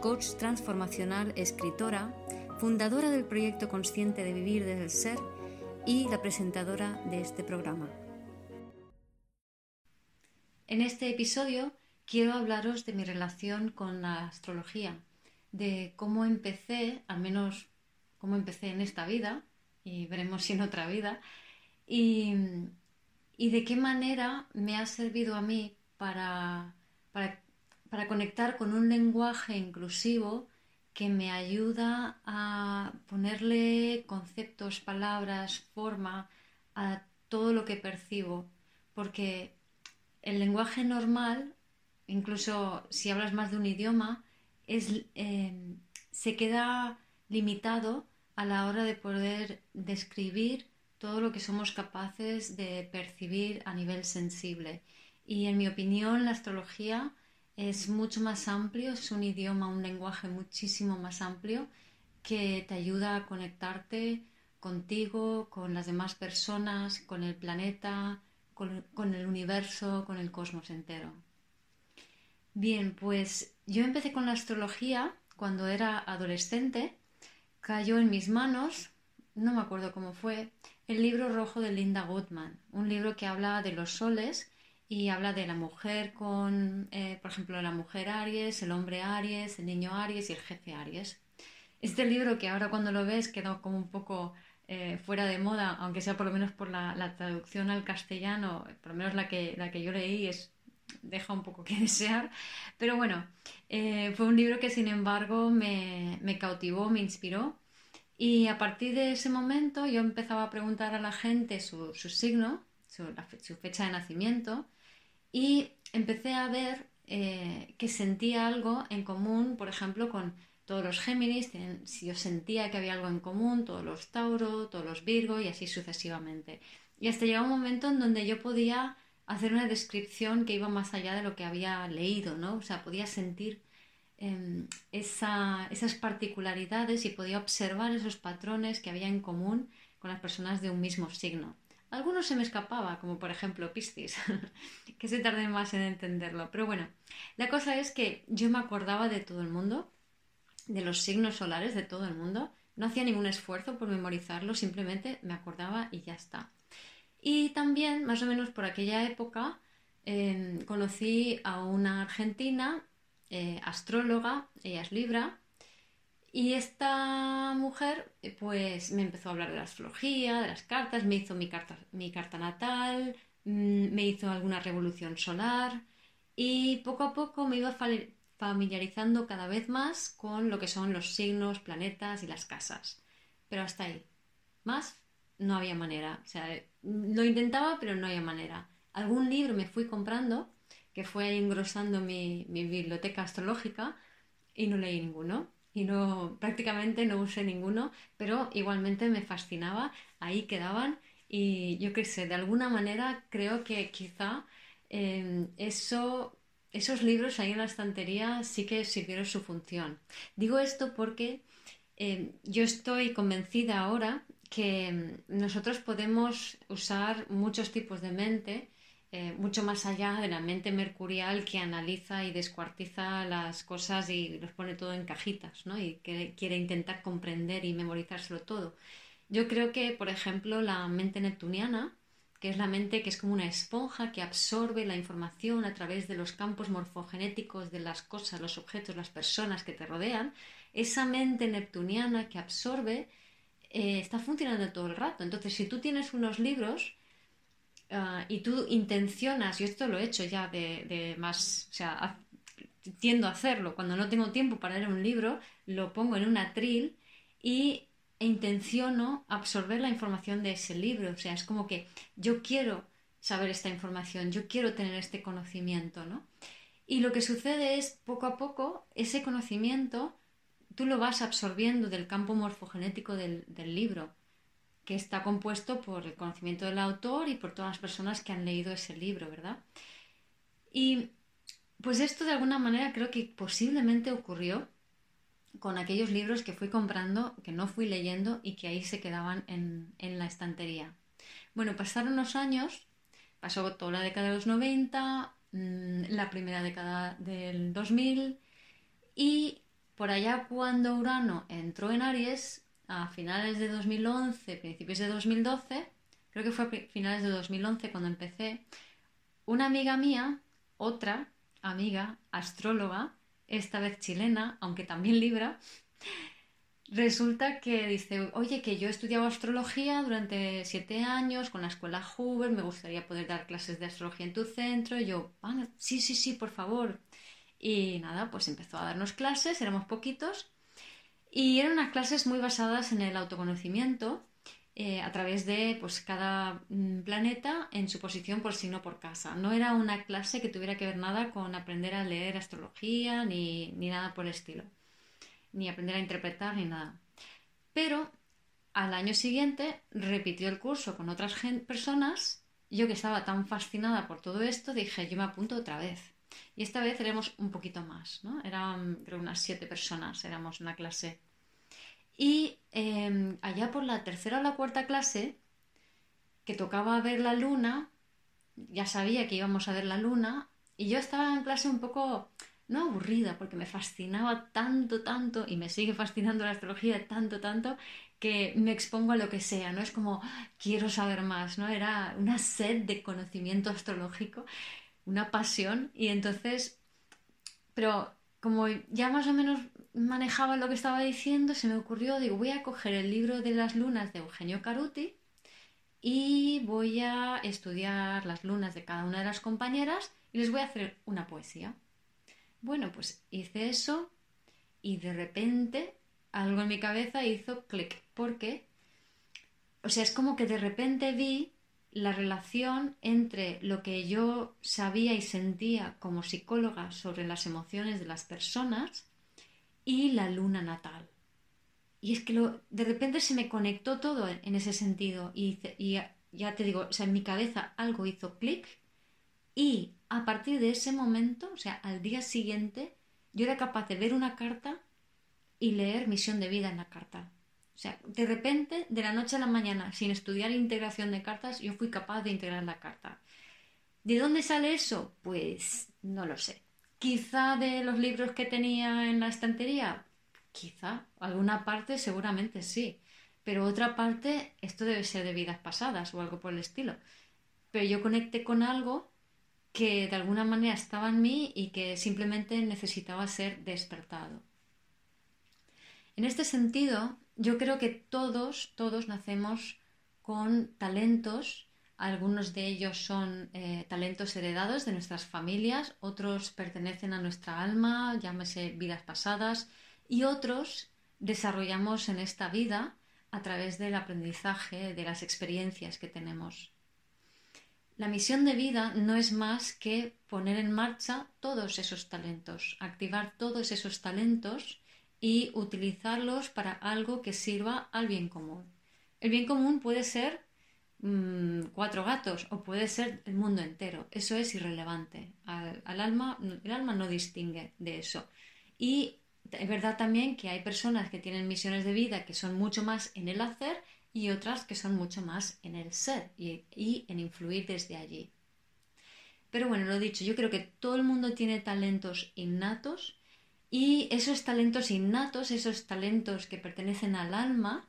coach transformacional, escritora, fundadora del proyecto consciente de vivir desde el ser y la presentadora de este programa. En este episodio quiero hablaros de mi relación con la astrología, de cómo empecé, al menos cómo empecé en esta vida, y veremos si en otra vida, y, de qué manera me ha servido a mí para, para, para conectar con un lenguaje inclusivo que me ayuda a ponerle conceptos, palabras, forma a todo lo que percibo, porque el lenguaje normal, incluso si hablas más de un idioma, eh, se queda limitado a la hora de poder describir todo lo que somos capaces de percibir a nivel sensible. Y en mi opinión, la astrología es mucho más amplio, es un idioma, un lenguaje muchísimo más amplio que te ayuda a conectarte contigo, con las demás personas, con el planeta, con, el universo, con el cosmos entero. Bien, pues yo empecé con la astrología cuando era adolescente. Cayó en mis manos, no me acuerdo cómo fue, el libro rojo de Linda Goodman, un libro que habla de los soles y habla de la mujer con, eh, por ejemplo, la mujer Aries, el hombre Aries, el niño Aries y el jefe Aries. Este libro que ahora cuando lo ves queda como un poco eh, fuera de moda, aunque sea por lo menos por la, traducción al castellano, por lo menos la que, la que yo leí es deja un poco que desear, pero bueno, eh, fue un libro que sin embargo me, cautivó, me inspiró y a partir de ese momento yo empezaba a preguntar a la gente su, signo, su, fecha de nacimiento y empecé a ver eh, que sentía algo en común, por ejemplo, con todos los Géminis, si yo sentía que había algo en común, todos los Tauro, todos los Virgo y así sucesivamente. Y hasta llegó un momento en donde yo podía hacer una descripción que iba más allá de lo que había leído, ¿no? O sea, podía sentir em, esas particularidades y podía observar esos patrones que había en común con las personas de un mismo signo. Algunos se me escapaba, como por ejemplo Piscis, que se tardé más en entenderlo. Pero bueno, la cosa es que yo me acordaba de todo el mundo, de los signos solares de todo el mundo. No hacía ningún esfuerzo por memorizarlo, simplemente me acordaba y ya está. Y también, más o menos por aquella época, em, conocí a una argentina, eh, astróloga, ella es Libra, y esta mujer eh, pues me empezó a hablar de la astrología, de las cartas, me hizo mi carta, mi carta natal, mm, me hizo alguna revolución solar y poco a poco me iba familiarizando cada vez más con lo que son los signos, planetas y las casas. Pero hasta ahí. Más no había manera. O sea, lo intentaba, pero no había manera. Algún libro me fui comprando, que fue engrosando mi, mi biblioteca astrológica, y no leí ninguno. Y no, prácticamente no usé ninguno, pero igualmente me fascinaba. Ahí quedaban. Y yo qué sé, de alguna manera creo que quizá eh, eso esos libros ahí en la estantería sí que sirvieron su función. Digo esto porque eh, yo estoy convencida ahora que mm, nosotros podemos usar muchos tipos de mente, eh, mucho más allá de la mente mercurial que analiza y descuartiza las cosas y los pone todo en cajitas, ¿no? Y que quiere intentar comprender y memorizárselo todo. Yo creo que, por ejemplo, la mente neptuniana, que es la mente que es como una esponja que absorbe la información a través de los campos morfogenéticos de las cosas, los objetos, las personas que te rodean, esa mente neptuniana que absorbe eh, está funcionando todo el rato. Entonces, si tú tienes unos libros ah, y tú intencionas, yo esto lo he hecho ya de, más, o sea, tiendo a hacerlo, cuando no tengo tiempo para leer un libro, lo pongo en un atril y e intenciono absorber la información de ese libro. O sea, es como que yo quiero saber esta información, yo quiero tener este conocimiento, ¿no? Y lo que sucede es, poco a poco, ese conocimiento, tú lo vas absorbiendo del campo morfogenético del, del libro, que está compuesto por el conocimiento del autor y por todas las personas que han leído ese libro, ¿verdad? Y pues esto de alguna manera creo que posiblemente ocurrió con aquellos libros que fui comprando, que no fui leyendo y que ahí se quedaban en, en la estantería. Bueno, pasaron los años, pasó toda la década de los 90, mm, la primera década del 2000 y por allá cuando Urano entró en Aries, a finales de 2011, principios de 2012, creo que fue a finales de 2011 cuando empecé, una amiga mía, otra amiga, astróloga, esta vez chilena, aunque también libra, resulta que dice, oye, que yo he estudiado astrología durante siete años con la escuela Hoover, me gustaría poder dar clases de astrología en tu centro. Y yo, sí, sí, sí, por favor. Y nada, pues empezó a darnos clases, éramos poquitos, y eran unas clases muy basadas en el autoconocimiento eh, a través de pues, cada mm, planeta en su posición por signo por casa. No era una clase que tuviera que ver nada con aprender a leer astrología ni, ni nada por el estilo, ni aprender a interpretar ni nada. Pero al año siguiente repitió el curso con otras personas. Yo que estaba tan fascinada por todo esto, dije, yo me apunto otra vez. Y esta vez éramos un poquito más, ¿no? Eran creo unas siete personas, éramos una clase y em, allá por la tercera o la cuarta clase, que tocaba ver la luna, ya sabía que íbamos a ver la luna, y yo estaba en clase un poco, no aburrida, porque me fascinaba tanto, tanto, y me sigue fascinando la astrología tanto, tanto, que me expongo a lo que sea, ¿no? Es como, quiero saber más, ¿no? Era una sed de conocimiento astrológico, una pasión, y entonces, pero como ya más o menos manejaba lo que estaba diciendo, se me ocurrió, digo, voy a coger el libro de las lunas de Eugenio Caruti y voy a estudiar las lunas de cada una de las compañeras y les voy a hacer una poesía. Bueno, pues hice eso y de repente algo en mi cabeza hizo clic, porque, o sea, es como que de repente vi la relación entre lo que yo sabía y sentía como psicóloga sobre las emociones de las personas y la luna natal. Y es que de repente se me conectó todo en ese sentido y, y ya te digo, o sea, en mi cabeza algo hizo clic y a partir de ese momento, o sea, al día siguiente, yo era capaz de ver una carta y leer misión de vida en la carta. O sea, de repente, de la noche a la mañana, sin estudiar integración de cartas, yo fui capaz de integrar la carta. ¿De dónde sale eso? Pues no lo sé. Quizá de los libros que tenía en la estantería, quizá, alguna parte seguramente sí, pero otra parte esto debe ser de vidas pasadas o algo por el estilo. Pero yo conecté con algo que de alguna manera estaba en mí y que simplemente necesitaba ser despertado. En este sentido, yo creo que todos, todos nacemos con talentos algunos de ellos son eh, talentos heredados de nuestras familias, otros pertenecen a nuestra alma, llámese vidas pasadas, y otros desarrollamos en esta vida a través del aprendizaje, de las experiencias que tenemos. La misión de vida no es más que poner en marcha todos esos talentos, activar todos esos talentos y utilizarlos para algo que sirva al bien común. El bien común puede ser Mm, cuatro gatos o puede ser el mundo entero. Eso es irrelevante. Al, alma, el alma no distingue de eso. Y es verdad también que hay personas que tienen misiones de vida que son mucho más en el hacer y otras que son mucho más en el ser y, y en influir desde allí. Pero bueno, lo dicho, yo creo que todo el mundo tiene talentos innatos y esos talentos innatos, esos talentos que pertenecen al alma,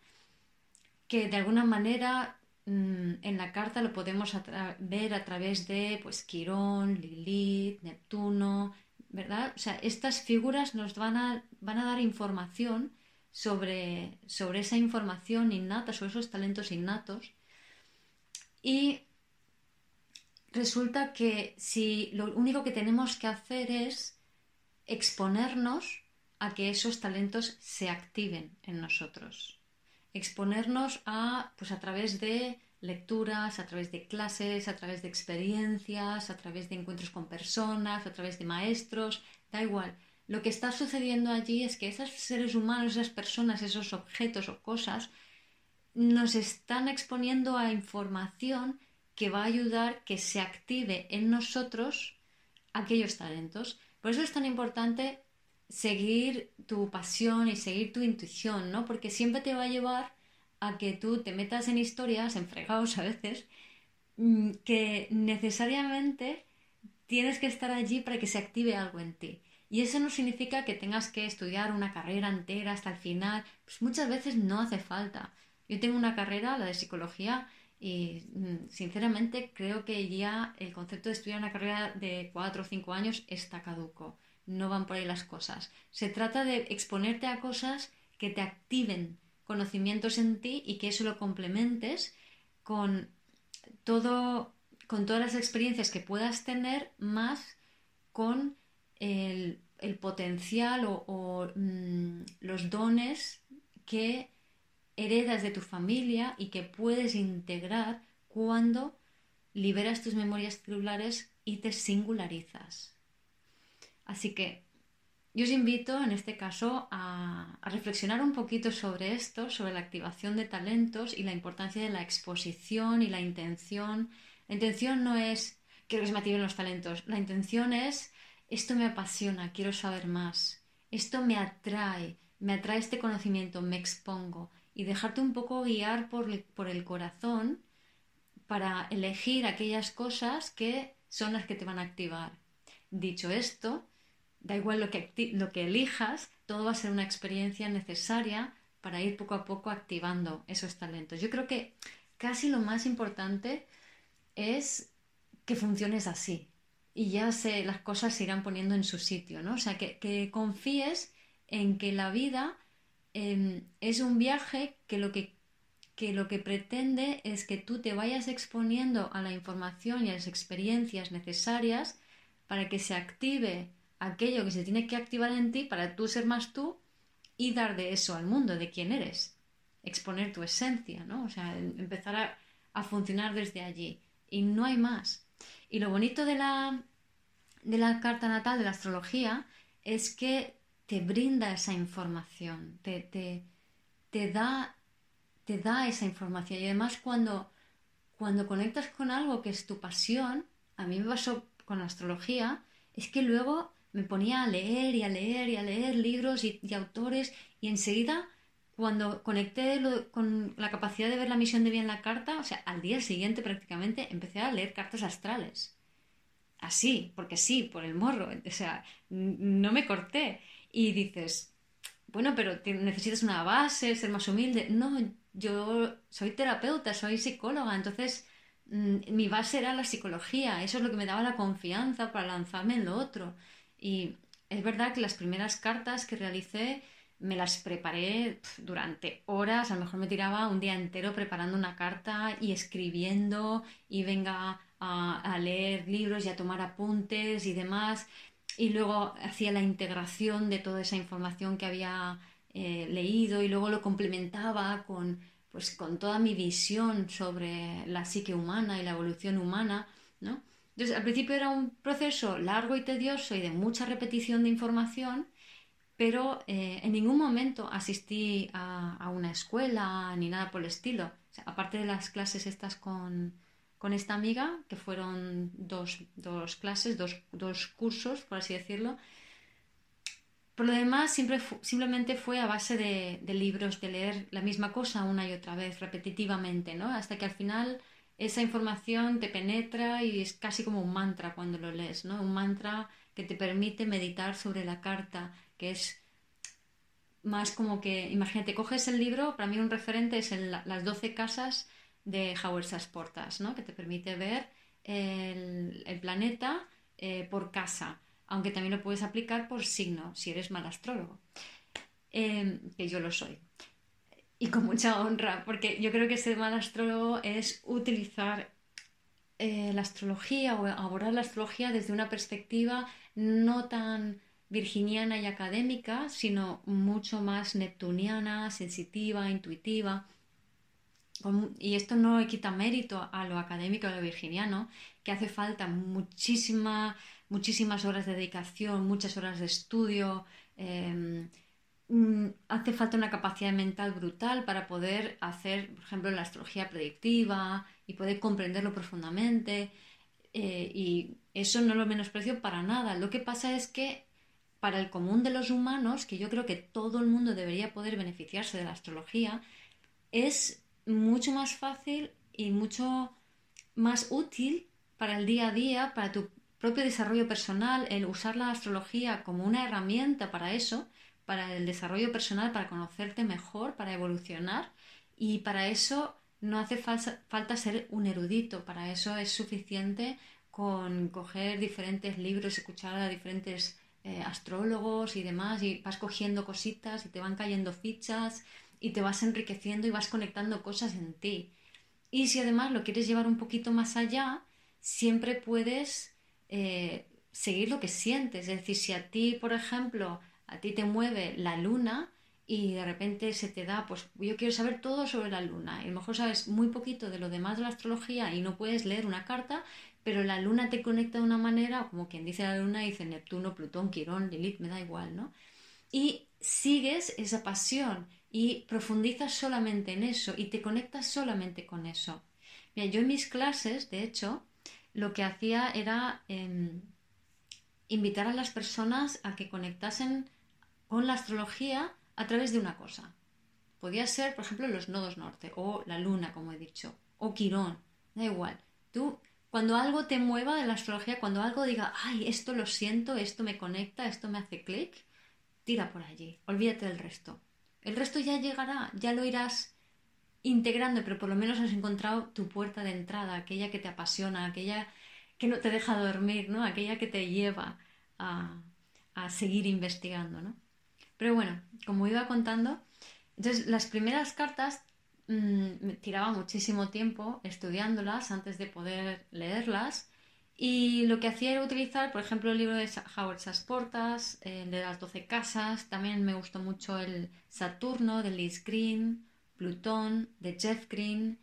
que de alguna manera Mm, en la carta lo podemos ver a través de pues Quirón, Lilith, Neptuno, ¿verdad? O sea, estas figuras nos van a, van a dar información sobre, sobre esa información innata, sobre esos talentos innatos. Y resulta que si lo único que tenemos que hacer es exponernos a que esos talentos se activen en nosotros exponernos a, pues a través de lecturas, a través de clases, a través de experiencias, a través de encuentros con personas, a través de maestros, da igual. lo que está sucediendo allí es que esos seres humanos, esas personas, esos objetos o cosas, nos están exponiendo a información que va a ayudar que se active en nosotros aquellos talentos. Por eso es tan importante seguir tu pasión y seguir tu intuición, ¿no? Porque siempre te va a llevar a que tú te metas en historias, en fregados a veces, mm, que necesariamente tienes que estar allí para que se active algo en ti. Y eso no significa que tengas que estudiar una carrera entera hasta el final. Pues muchas veces no hace falta. Yo tengo una carrera, la de psicología, y mm, sinceramente creo que ya el concepto de estudiar una carrera de cuatro o cinco años está caduco. No van por ahí las cosas. Se trata de exponerte a cosas que te activen conocimientos en ti y que eso lo complementes con todo con todas las experiencias que puedas tener más con el, potencial o, mm, los dones que heredas de tu familia y que puedes integrar cuando liberas tus memorias celulares y te singularizas. Así que yo os invito en este caso a, reflexionar un poquito sobre esto, sobre la activación de talentos y la importancia de la exposición y la intención. La intención no es quiero que se me activen los talentos, la intención es esto me apasiona, quiero saber más, esto me atrae, me atrae este conocimiento, me expongo y dejarte un poco guiar por, por el corazón para elegir aquellas cosas que son las que te van a activar. Dicho esto, da igual lo que, lo que elijas, todo va a ser una experiencia necesaria para ir poco a poco activando esos talentos. Yo creo que casi lo más importante es que funciones así y ya se, las cosas se irán poniendo en su sitio, ¿no? O sea, que, que confíes en que la vida Em, es un viaje que lo que, que lo que pretende es que tú te vayas exponiendo a la información y a las experiencias necesarias para que se active aquello que se tiene que activar en ti para tú ser más tú y dar de eso al mundo, de quién eres, exponer tu esencia, ¿no? O sea, em, empezar a, a funcionar desde allí. Y no hay más. Y lo bonito de la, de la carta natal, de la astrología, es que te brinda esa información, te, te, da, te da esa información. Y además cuando, cuando conectas con algo que es tu pasión, a mí me pasó con la astrología, es que luego me ponía a leer y a leer y a leer libros y, autores y enseguida cuando conecté con la capacidad de ver la misión de bien la carta, o sea, al día siguiente prácticamente empecé a leer cartas astrales. Así, porque sí, por el morro. O sea, no me corté y dices, bueno, pero necesitas una base, ser más humilde. No, yo soy terapeuta, soy psicóloga, entonces mm, mi base era la psicología, eso es lo que me daba la confianza para lanzarme en lo otro. Y es verdad que las primeras cartas que realicé me las preparé durante horas, a lo mejor me tiraba un día entero preparando una carta y escribiendo y venga a, a leer libros y a tomar apuntes y demás y luego hacía la integración de toda esa información que había eh, leído y luego lo complementaba con, pues, con toda mi visión sobre la psique humana y la evolución humana, ¿no? Entonces, al principio era un proceso largo y tedioso y de mucha repetición de información, pero eh, en ningún momento asistí a, una escuela ni nada por el estilo. aparte de las clases estas con, con esta amiga, que fueron dos, clases, dos, cursos, por así decirlo. Por lo demás, siempre simplemente fue a base de, libros, de leer la misma cosa una y otra vez, repetitivamente, ¿no? Hasta que al final esa información te penetra y es casi como un mantra cuando lo lees, ¿no? Un mantra que te permite meditar sobre la carta, que es más como que, imagínate, coges el libro, para mí un referente es en las 12 casas de Howard Portas, ¿no? que te permite ver el, planeta eh, por casa, aunque también lo puedes aplicar por signo, si eres mal astrólogo, em, que yo lo soy. Y con mucha honra, porque yo creo que ser mal astrólogo es utilizar eh, la astrología o abordar la astrología desde una perspectiva no tan virginiana y académica, sino mucho más neptuniana, sensitiva, intuitiva y esto no quita mérito a lo académico, a lo virginiano, que hace falta muchísima, muchísimas horas de dedicación, muchas horas de estudio, em, hace falta una capacidad mental brutal para poder hacer, por ejemplo, la astrología predictiva y poder comprenderlo profundamente. Eh, y eso no lo menosprecio para nada. Lo que pasa es que para el común de los humanos, que yo creo que todo el mundo debería poder beneficiarse de la astrología, es mucho más fácil y mucho más útil para el día a día, para tu propio desarrollo personal, el usar la astrología como una herramienta para eso, para el desarrollo personal, para conocerte mejor, para evolucionar. Y para eso no hace falta ser un erudito, para eso es suficiente con coger diferentes libros, escuchar a diferentes eh, astrólogos y demás, y vas cogiendo cositas y te van cayendo fichas y te vas enriqueciendo y vas conectando cosas en ti. Y si además lo quieres llevar un poquito más allá, siempre puedes eh, seguir lo que sientes. Es decir, si a ti, por ejemplo, a ti te mueve la luna y de repente se te da, pues yo quiero saber todo sobre la luna. Y a lo mejor sabes muy poquito de lo demás de la astrología y no puedes leer una carta, pero la luna te conecta de una manera, como quien dice la luna, dice Neptuno, Plutón, Quirón, Lilith, me da igual, ¿no? Y sigues esa pasión y profundizas solamente en eso y te conectas solamente con eso. Mira, yo en mis clases, de hecho, lo que hacía era em, invitar a las personas a que conectasen con la astrología a través de una cosa. Podía ser, por ejemplo, los nodos norte o la luna, como he dicho, o Quirón, da igual. Tú, cuando algo te mueva de la astrología, cuando algo diga, ay, esto lo siento, esto me conecta, esto me hace clic, tira por allí, olvídate del resto. El resto ya llegará, ya lo irás integrando, pero por lo menos has encontrado tu puerta de entrada, aquella que te apasiona, aquella que no te deja dormir, ¿no? Aquella que te lleva a, seguir investigando, ¿no? Pero bueno, como iba contando, entonces las primeras cartas mm, me tiraba muchísimo tiempo estudiándolas antes de poder leerlas y lo que hacía era utilizar, por ejemplo, el libro de Howard Sasportas, el de las doce casas, también me gustó mucho el Saturno de Liz Green, Plutón de Jeff Green,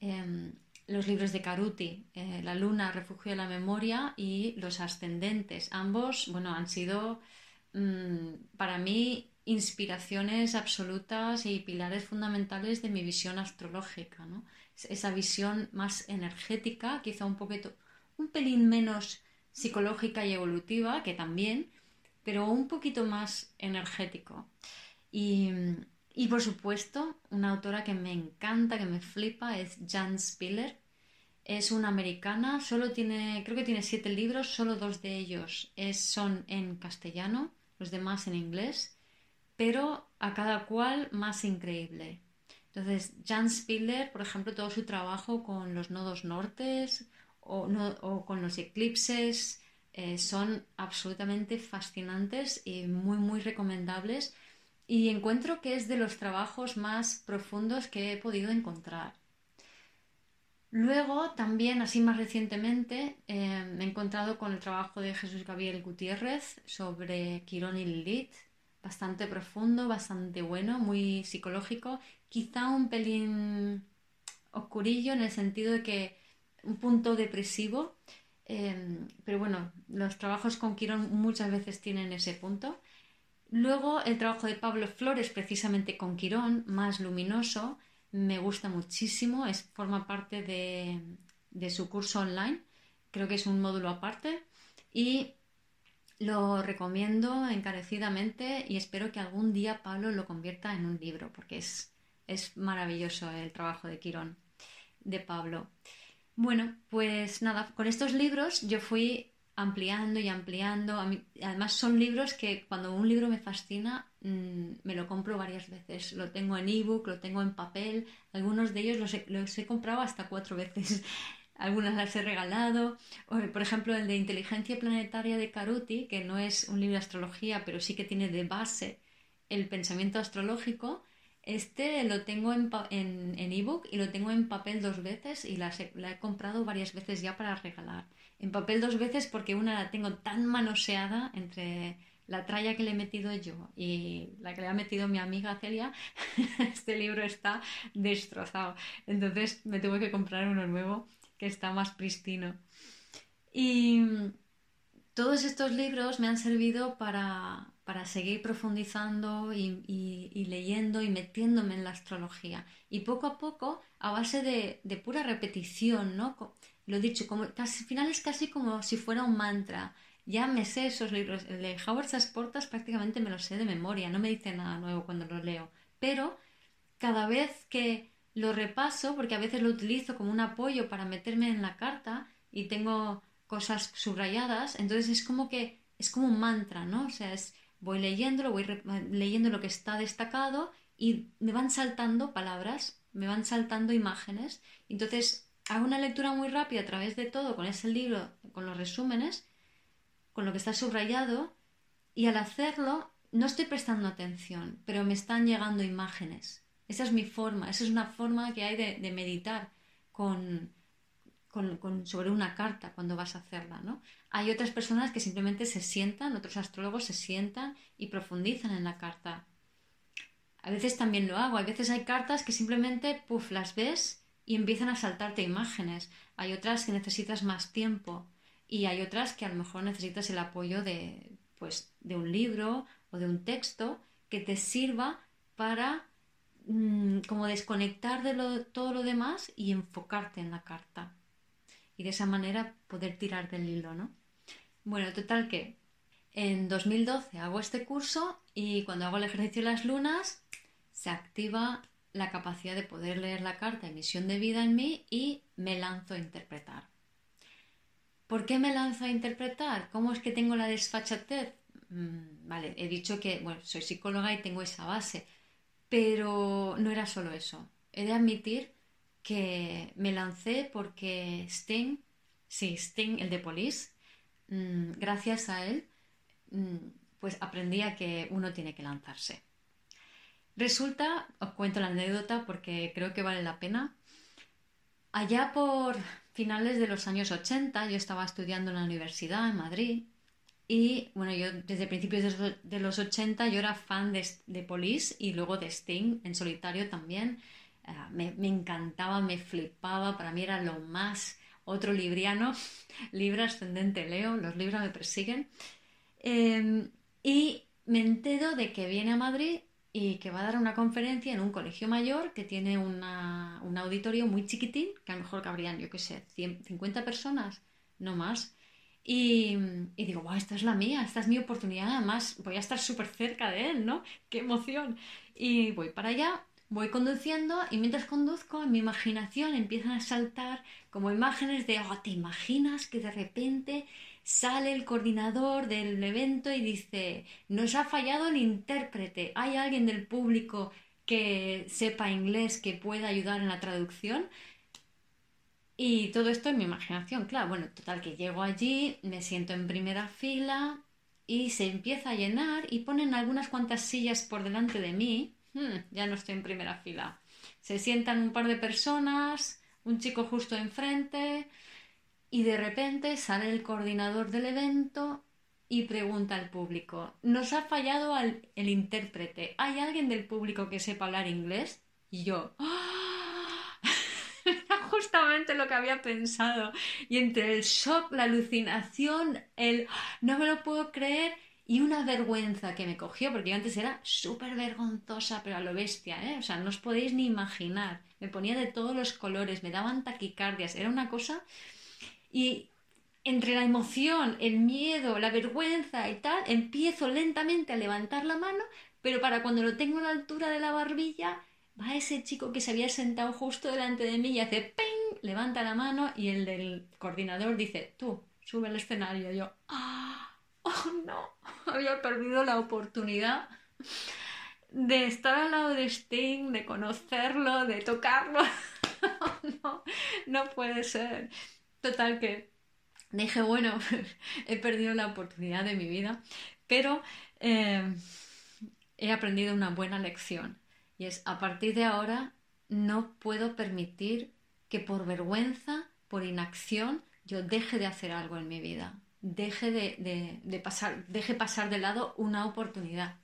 em, los libros de Caruti, eh, La Luna, Refugio de la Memoria y Los Ascendentes. Ambos, bueno, han sido mm, para mí inspiraciones absolutas y pilares fundamentales de mi visión astrológica, ¿no? Esa visión más energética, quizá un poquito un pelín menos psicológica y evolutiva, que también, pero un poquito más energético. Y, por supuesto, una autora que me encanta, que me flipa, es Jan Spiller. Es una americana, solo tiene, creo que tiene siete libros, solo dos de ellos son en castellano, los demás en inglés, pero a cada cual más increíble. Entonces, Jan Spiller, por ejemplo, todo su trabajo con los nodos nortes, o, con los eclipses eh, son absolutamente fascinantes y muy muy recomendables. Y encuentro que es de los trabajos más profundos que he podido encontrar. Luego, también, así más recientemente, eh, me he encontrado con el trabajo de Jesús Gabriel Gutiérrez sobre Quirón y Lilith, bastante profundo, bastante bueno, muy psicológico, quizá un pelín oscurillo en el sentido de que un punto depresivo, em, pero bueno, los trabajos con Quirón muchas veces tienen ese punto. Luego el trabajo de Pablo Flores, precisamente con Quirón, más luminoso, me gusta muchísimo, es, forma parte de, su curso online, creo que es un módulo aparte y lo recomiendo encarecidamente y espero que algún día Pablo lo convierta en un libro, porque es, es maravilloso el trabajo de Quirón, de Pablo. Bueno, pues nada, con estos libros yo fui ampliando y ampliando. además son libros que cuando un libro me fascina mm, me lo compro varias veces. Lo tengo en ebook, lo tengo en papel. Algunos de ellos los he, comprado hasta cuatro veces. Algunas las he regalado. Por ejemplo, el de Inteligencia Planetaria de Caruti, que no es un libro de astrología, pero sí que tiene de base el pensamiento astrológico. Este lo tengo en en ebook y lo tengo en papel dos veces y la he comprado varias veces ya para regalar. En papel dos veces porque una la tengo tan manoseada entre la tralla que le he metido yo y la que le ha metido mi amiga Celia, este libro está destrozado. Entonces me tuve que comprar uno nuevo que está más pristino. Y todos estos libros me han servido para, seguir profundizando y, leyendo y metiéndome en la astrología. Y poco a poco, a base de, pura repetición, ¿no? Lo dicho, como, casi, al final es casi como si fuera un mantra. Ya me sé esos libros. El de Howard Portas prácticamente me lo sé de memoria, no me dice nada nuevo cuando lo leo. Pero cada vez que lo repaso, porque a veces lo utilizo como un apoyo para meterme en la carta y tengo cosas subrayadas, entonces es como que es como un mantra, ¿no? O sea, es, voy leyéndolo, voy leyendo lo que está destacado y me van saltando palabras, me van saltando imágenes. Entonces hago una lectura muy rápida a través de todo con ese libro, con los resúmenes, con lo que está subrayado y al hacerlo no estoy prestando atención, pero me están llegando imágenes. Esa es mi forma, esa es una forma que hay de meditar con, sobre una carta cuando vas a hacerla, ¿no? Hay otras personas que simplemente se sientan, otros astrólogos se sientan y profundizan en la carta. A veces también lo hago, a veces hay cartas que simplemente, puff, las ves y empiezan a saltarte imágenes. Hay otras que necesitas más tiempo y hay otras que a lo mejor necesitas el apoyo de, pues, de un libro o de un texto que te sirva para mm, como desconectar de todo lo demás y enfocarte en la carta y de esa manera poder tirar del hilo, ¿no? Bueno, total que en 2012 hago este curso y cuando hago el ejercicio de las lunas se activa la capacidad de poder leer la carta emisión de vida en mí y me lanzo a interpretar. ¿Por qué me lanzo a interpretar? ¿Cómo es que tengo la desfachatez? Mm, vale, he dicho que soy psicóloga y tengo esa base, pero no era solo eso. He de admitir que me lancé porque Sting, sí, Sting, el de Police, mm, gracias a él, mm, pues aprendí a que uno tiene que lanzarse. Resulta, os cuento la anécdota porque creo que vale la pena. Allá por finales de los años 80 yo estaba estudiando en la universidad en Madrid y bueno, yo desde principios de los 80 yo era fan de, de Police y luego de Sting en solitario también. Ah, me, encantaba, me flipaba, para mí era lo más otro libriano, Libra ascendente Leo, los Libra me persiguen. Em, y me entero de que viene a Madrid y que va a dar una conferencia en un colegio mayor que tiene un auditorio muy chiquitín, que a lo mejor cabrían, yo qué sé, 50 personas, no más. Y, y digo, wow, esta es la mía, esta es mi oportunidad, además voy a estar súper cerca de él, ¿no? ¡Qué emoción! Y voy para allá voy conduciendo y mientras conduzco en mi imaginación empiezan a saltar como imágenes de, oh, ¿te imaginas que de repente sale el coordinador del evento y dice, nos ha fallado el intérprete, ¿hay alguien del público que sepa inglés que pueda ayudar en la traducción? Y todo esto en mi imaginación, claro, bueno, total que llego allí, me siento en primera fila y se empieza a llenar y ponen algunas cuantas sillas por delante de mí Hmm, ya no estoy en primera fila. Se sientan un par de personas, un chico justo enfrente y de repente sale el coordinador del evento y pregunta al público, nos ha fallado el intérprete, ¿hay alguien del público que sepa hablar inglés? Y yo, ¡Ah! era justamente lo que había pensado. Y entre el shock, la alucinación, el no me lo puedo creer y una vergüenza que me cogió, porque yo antes era súper vergonzosa, pero a lo bestia, ¿eh? O sea, no os podéis ni imaginar. Me ponía de todos los colores, me daban taquicardias, era una cosa. Y entre la emoción, el miedo, la vergüenza y tal, empiezo lentamente a levantar la mano, pero para cuando lo tengo a la altura de la barbilla, va ese chico que se había sentado justo delante de mí y hace ¡ping! levanta la mano y el del coordinador dice, tú, sube al escenario. Y yo, ¡ah! Oh no, había perdido la oportunidad de estar al lado de Sting, de conocerlo, de tocarlo. no, no puede ser. Total que dije, bueno, he perdido la oportunidad de mi vida, pero eh, he aprendido una buena lección. Y es, a partir de ahora, no puedo permitir que por vergüenza, por inacción, yo deje de hacer algo en mi vida deje de, pasar, deje pasar de lado una oportunidad.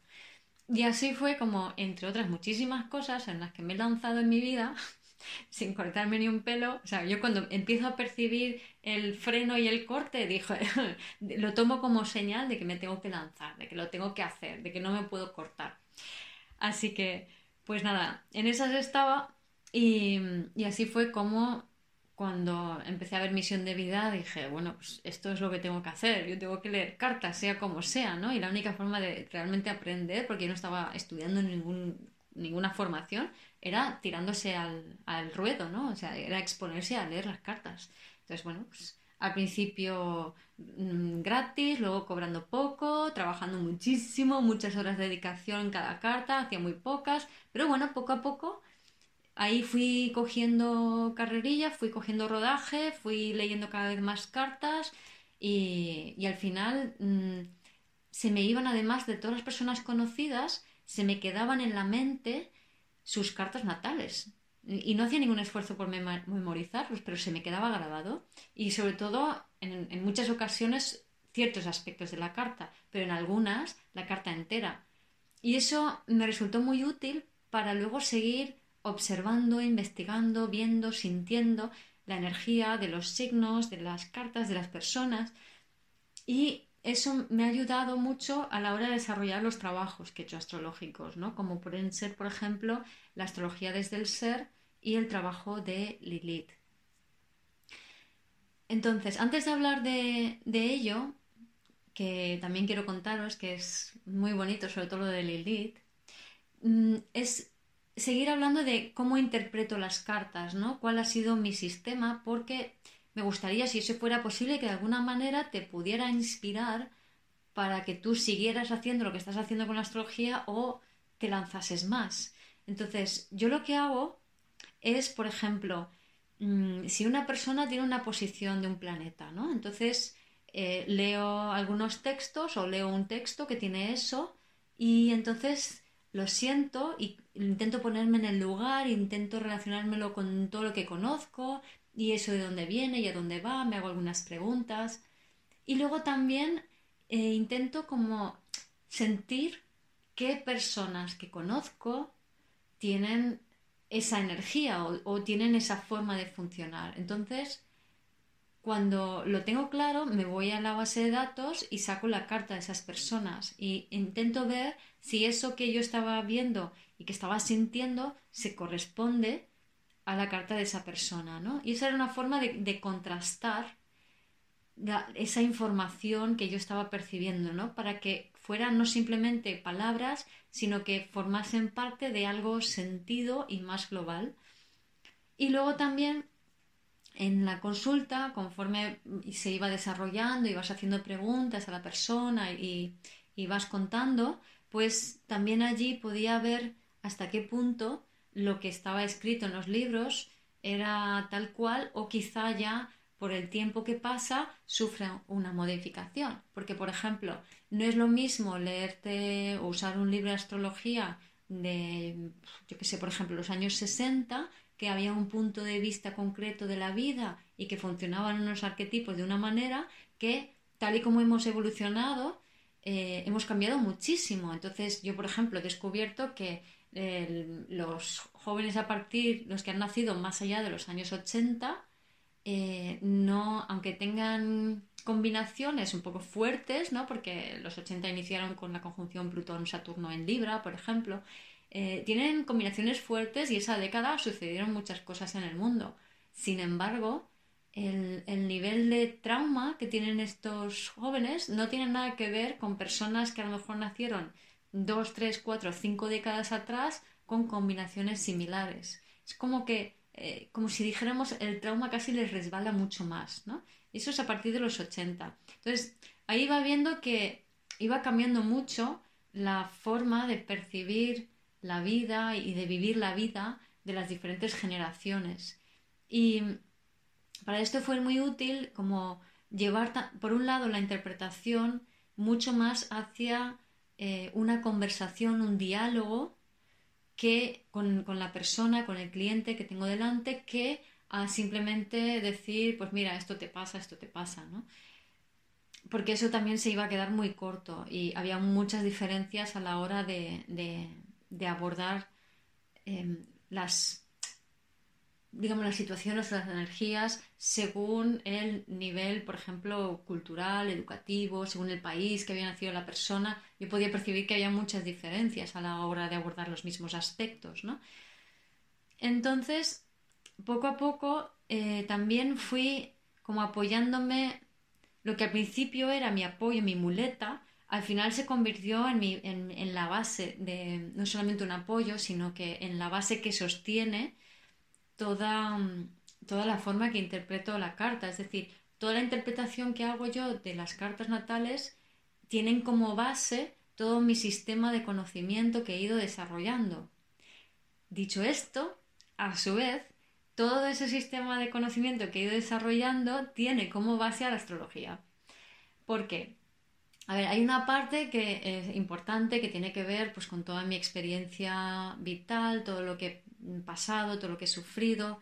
Y así fue como, entre otras muchísimas cosas en las que me he lanzado en mi vida, sin cortarme ni un pelo, o sea, yo cuando empiezo a percibir el freno y el corte, dijo, lo tomo como señal de que me tengo que lanzar, de que lo tengo que hacer, de que no me puedo cortar. Así que, pues nada, en esas estaba y, y así fue como cuando empecé a ver misión de vida dije, bueno, pues esto es lo que tengo que hacer, yo tengo que leer cartas, sea como sea, ¿no? Y la única forma de realmente aprender, porque yo no estaba estudiando ningún, ninguna formación, era tirándose al, al ruedo, ¿no? O sea, era exponerse a leer las cartas. Entonces, bueno, pues al principio mm, gratis, luego cobrando poco, trabajando muchísimo, muchas horas de dedicación en cada carta, hacía muy pocas, pero bueno, poco a poco ahí fui cogiendo carrerilla, fui cogiendo rodaje, fui leyendo cada vez más cartas y, al final mm, se me iban, además de todas las personas conocidas, se me quedaban en la mente sus cartas natales. Y no hacía ningún esfuerzo por memorizarlos, pero se me quedaba grabado. Y sobre todo, en, en muchas ocasiones, ciertos aspectos de la carta, pero en algunas, la carta entera. Y eso me resultó muy útil para luego seguir observando, investigando, viendo, sintiendo la energía de los signos, de las cartas, de las personas. Y eso me ha ayudado mucho a la hora de desarrollar los trabajos que he hecho astrológicos, ¿no? Como pueden ser, por ejemplo, la astrología desde el ser y el trabajo de Lilith. Entonces, antes de hablar de, de ello, que también quiero contaros que es muy bonito, sobre todo lo de Lilith, mm, es seguir hablando de cómo interpreto las cartas, ¿no? ¿Cuál ha sido mi sistema? Porque me gustaría, si eso fuera posible, que de alguna manera te pudiera inspirar para que tú siguieras haciendo lo que estás haciendo con la astrología o te lanzases más. Entonces, yo lo que hago es, por ejemplo, mm, si una persona tiene una posición de un planeta, ¿no? Entonces, eh, leo algunos textos o leo un texto que tiene eso y entonces lo siento y intento ponerme en el lugar, intento relacionármelo con todo lo que conozco y eso de dónde viene y a dónde va, me hago algunas preguntas. Y luego también eh, intento como sentir qué personas que conozco tienen esa energía o tienen esa forma de funcionar. Entonces, cuando lo tengo claro, me voy a la base de datos y saco la carta de esas personas y intento ver si eso que yo estaba viendo y que estaba sintiendo se corresponde a la carta de esa persona, ¿no? Y esa era una forma de, contrastar esa información que yo estaba percibiendo, ¿no? Para que fueran no simplemente palabras, sino que formasen parte de algo sentido y más global. Y luego también en la consulta, conforme se iba desarrollando, ibas haciendo preguntas a la persona y, y vas contando, pues también allí podía ver hasta qué punto lo que estaba escrito en los libros era tal cual o quizá ya por el tiempo que pasa sufre una modificación. Porque, por ejemplo, no es lo mismo leerte o usar un libro de astrología de, yo qué sé, por ejemplo, los años 60 que había un punto de vista concreto de la vida y que funcionaban unos arquetipos de una manera que, tal y como hemos evolucionado, eh, hemos cambiado muchísimo. Entonces, yo, por ejemplo, he descubierto que los jóvenes a partir, los que han nacido más allá de los años 80, eh, no, aunque tengan combinaciones un poco fuertes, ¿no? porque los 80 iniciaron con la conjunción Plutón-Saturno en Libra, por ejemplo, eh, tienen combinaciones fuertes y esa década sucedieron muchas cosas en el mundo. Sin embargo, el, el, nivel de trauma que tienen estos jóvenes no tiene nada que ver con personas que a lo mejor nacieron dos, tres, cuatro, cinco décadas atrás con combinaciones similares. Es como que, eh, como si dijéramos, el trauma casi les resbala mucho más, ¿no? Eso es a partir de los 80. Entonces, ahí va viendo que iba cambiando mucho la forma de percibir la vida y de vivir la vida de las diferentes generaciones. Y para esto fue muy útil como llevar, por un lado, la interpretación mucho más hacia eh, una conversación, un diálogo que con, la persona, con el cliente que tengo delante, que a simplemente decir, pues mira, esto te pasa, esto te pasa, ¿no? porque eso también se iba a quedar muy corto y había muchas diferencias a la hora de, abordar em, las, digamos, las situaciones, las energías, según el nivel, por ejemplo, cultural, educativo, según el país que había nacido la persona, yo podía percibir que había muchas diferencias a la hora de abordar los mismos aspectos, ¿no? Entonces, poco a poco eh, también fui como apoyándome, lo que al principio era mi apoyo, mi muleta, al final se convirtió en, la base de no solamente un apoyo, sino que en la base que sostiene toda, toda la forma que interpreto la carta. Es decir, toda la interpretación que hago yo de las cartas natales tienen como base todo mi sistema de conocimiento que he ido desarrollando. Dicho esto, a su vez, todo ese sistema de conocimiento que he ido desarrollando tiene como base a la astrología. ¿Por qué? A ver, hay una parte que es importante que tiene que ver pues, con toda mi experiencia vital, todo lo que he pasado, todo lo que he sufrido.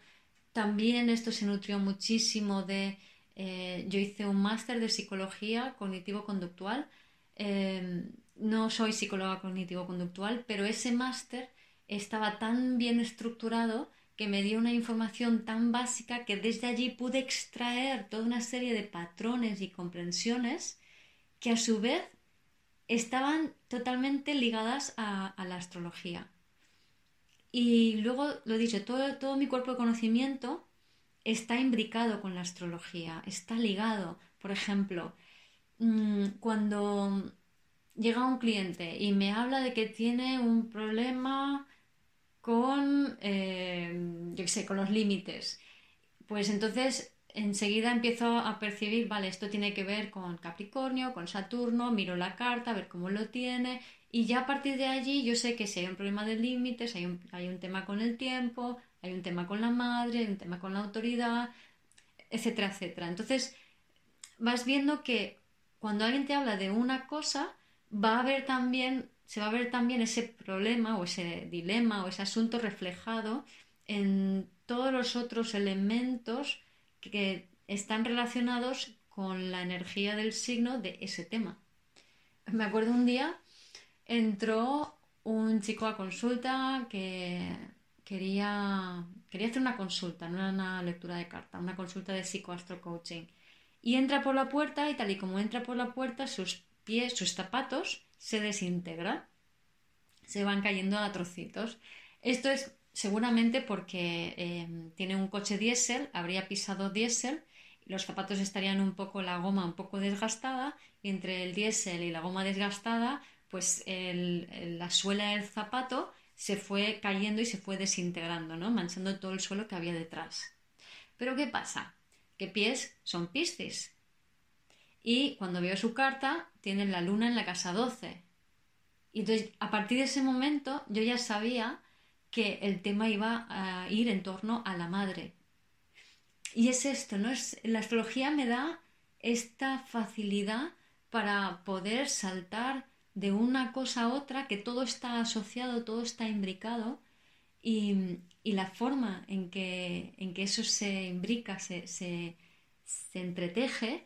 También esto se nutrió muchísimo de... Eh, yo hice un máster de psicología cognitivo-conductual. Em, no soy psicóloga cognitivo-conductual, pero ese máster estaba tan bien estructurado que me dio una información tan básica que desde allí pude extraer toda una serie de patrones y comprensiones que a su vez estaban totalmente ligadas a, la astrología. Y luego, lo he dicho, todo, todo mi cuerpo de conocimiento está imbricado con la astrología, está ligado. Por ejemplo, mm, cuando llega un cliente y me habla de que tiene un problema con, eh, yo sé, con los límites, pues entonces enseguida empiezo a percibir, vale, esto tiene que ver con Capricornio, con Saturno, miro la carta, a ver cómo lo tiene, y ya a partir de allí yo sé que si hay un problema de límites, hay un, hay un tema con el tiempo, hay un tema con la madre, hay un tema con la autoridad, etcétera, etcétera. Entonces, vas viendo que cuando alguien te habla de una cosa, va a haber también, se va a ver también ese problema o ese dilema o ese asunto reflejado en todos los otros elementos que están relacionados con la energía del signo de ese tema. Me acuerdo un día entró un chico a consulta que quería, quería hacer una consulta, no era una lectura de carta, una consulta de psicoastro coaching. Y entra por la puerta y tal y como entra por la puerta, sus pies, sus zapatos se desintegran, se van cayendo a trocitos. Esto es seguramente porque em, tiene un coche diésel, habría pisado diésel, los zapatos estarían un poco, la goma un poco desgastada, y entre el diésel y la goma desgastada, pues la suela del zapato se fue cayendo y se fue desintegrando, ¿no? manchando todo el suelo que había detrás. Pero ¿qué pasa? Que pies son Piscis. Y cuando veo su carta, tiene la luna en la casa 12. Y entonces, a partir de ese momento, yo ya sabía que el tema iba a ir en torno a la madre. Y es esto, ¿no? Es, la astrología me da esta facilidad para poder saltar de una cosa a otra, que todo está asociado, todo está imbricado, y, la forma en que, en que, eso se imbrica, se, se, se, entreteje,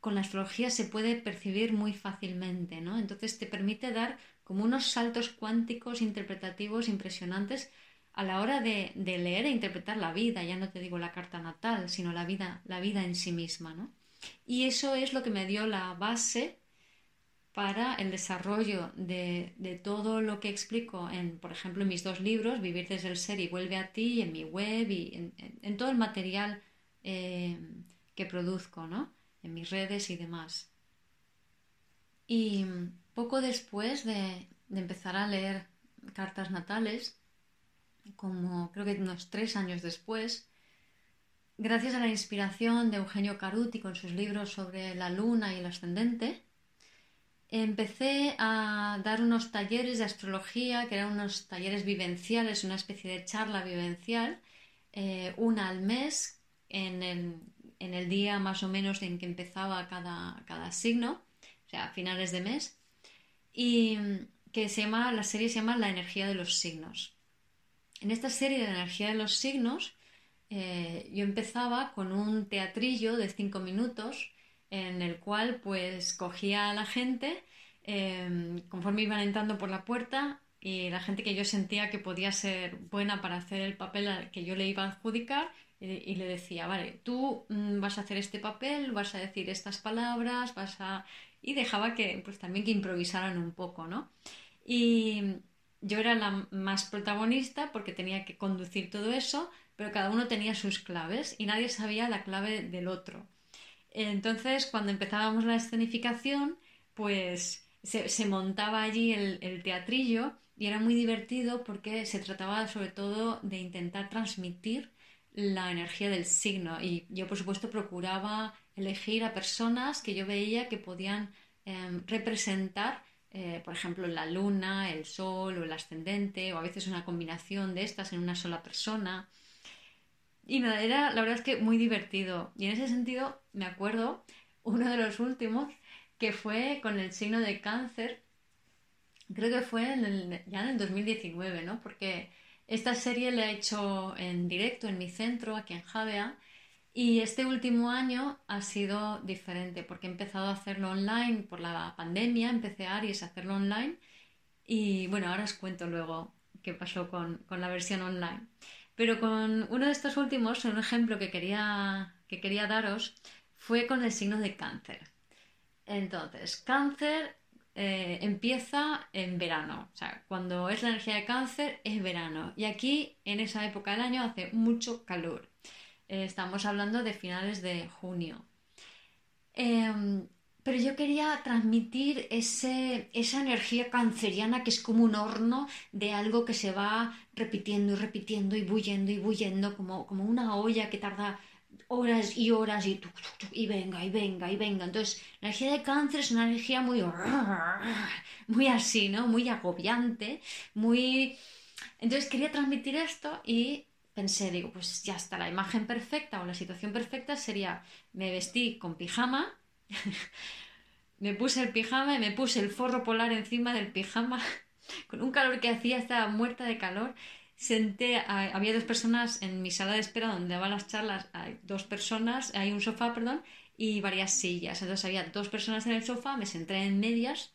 con la astrología se puede percibir muy fácilmente, ¿no? Entonces te permite dar como unos saltos cuánticos interpretativos impresionantes a la hora de, leer e interpretar la vida, ya no te digo la carta natal, sino la vida, la vida en sí misma. ¿no? Y eso es lo que me dio la base para el desarrollo de, todo lo que explico en, por ejemplo, en mis dos libros, Vivir desde el ser y vuelve a ti, en mi web y en, todo el material eh, que produzco, ¿no? En mis redes y demás. Y poco después de, empezar a leer cartas natales, como creo que unos tres años después, gracias a la inspiración de Eugenio Caruti con sus libros sobre la luna y el ascendente, empecé a dar unos talleres de astrología, que eran unos talleres vivenciales, una especie de charla vivencial, eh, una al mes, en el, día más o menos en que empezaba cada, cada signo, o sea, a finales de mes y que se llama, la serie se llama La energía de los signos. En esta serie de energía de los signos, eh, yo empezaba con un teatrillo de cinco minutos en el cual pues cogía a la gente em, conforme iban entrando por la puerta y la gente que yo sentía que podía ser buena para hacer el papel que yo le iba a adjudicar y, le decía, vale, tú mm, vas a hacer este papel, vas a decir estas palabras, vas a... y dejaba que pues también que improvisaran un poco, ¿no? Y yo era la más protagonista porque tenía que conducir todo eso, pero cada uno tenía sus claves y nadie sabía la clave del otro. Entonces, cuando empezábamos la escenificación, pues se, montaba allí el, teatrillo y era muy divertido porque se trataba sobre todo de intentar transmitir la energía del signo y yo por supuesto procuraba elegir a personas que yo veía que podían em, representar eh, por ejemplo la luna, el sol o el ascendente o a veces una combinación de estas en una sola persona y nada, era la verdad es que muy divertido. Y en ese sentido, me acuerdo, uno de los últimos, que fue con el signo de cáncer, creo que fue ya en el 2019, ¿no? Porque esta serie la he hecho en directo en mi centro, aquí en Javea, y este último año ha sido diferente, porque he empezado a hacerlo online por la pandemia, empecé a Aries a hacerlo online, y bueno, ahora os cuento luego qué pasó con, con la versión online. Pero con uno de estos últimos, un ejemplo que quería, que quería daros fue con el signo de cáncer. Entonces, cáncer eh, empieza en verano, o sea, cuando es la energía de cáncer es verano. Y aquí, en esa época del año, hace mucho calor. Eh, estamos hablando de finales de junio. Em, pero yo quería transmitir ese, esa energía canceriana que es como un horno de algo que se va repitiendo y repitiendo y bullendo y bullendo, como, como una olla que tarda horas y horas y, y venga y venga y venga. Entonces, la energía de cáncer es una energía muy, muy así, ¿no? Muy agobiante, muy... Entonces quería transmitir esto y pensé, digo, pues ya está, la imagen perfecta o la situación perfecta sería, me vestí con pijama, me puse el pijama me puse el forro polar encima del pijama con un calor que hacía, estaba muerta de calor. Senté, había dos personas en mi sala de espera donde daban las charlas, hay dos personas, hay un sofá, perdón, y varias sillas. Entonces había dos personas en el sofá, me senté en medias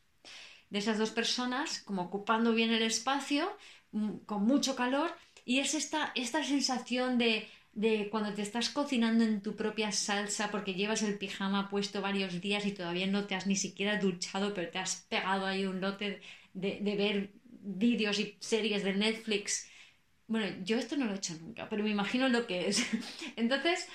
de esas dos personas, como ocupando bien el espacio, mm, con mucho calor, y es esta, esta sensación de de cuando te estás cocinando en tu propia salsa porque llevas el pijama puesto varios días y todavía no te has ni siquiera duchado, pero te has pegado ahí un lote de, de ver vídeos y series de Netflix. Bueno, yo esto no lo he hecho nunca, pero me imagino lo que es. Entonces,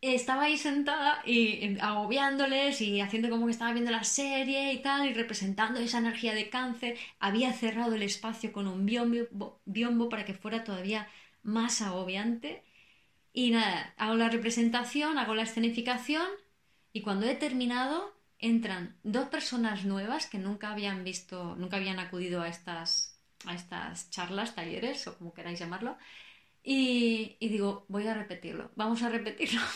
estaba ahí sentada y agobiándoles y haciendo como que estaba viendo la serie y tal, y representando esa energía de cáncer. Había cerrado el espacio con un biombo, biombo para que fuera todavía más agobiante. Y nada, hago la representación, hago la escenificación y cuando he terminado entran dos personas nuevas que nunca habían visto, nunca habían acudido a estas, a estas charlas, talleres o como queráis llamarlo. Y, digo, voy a repetirlo, vamos a repetirlo.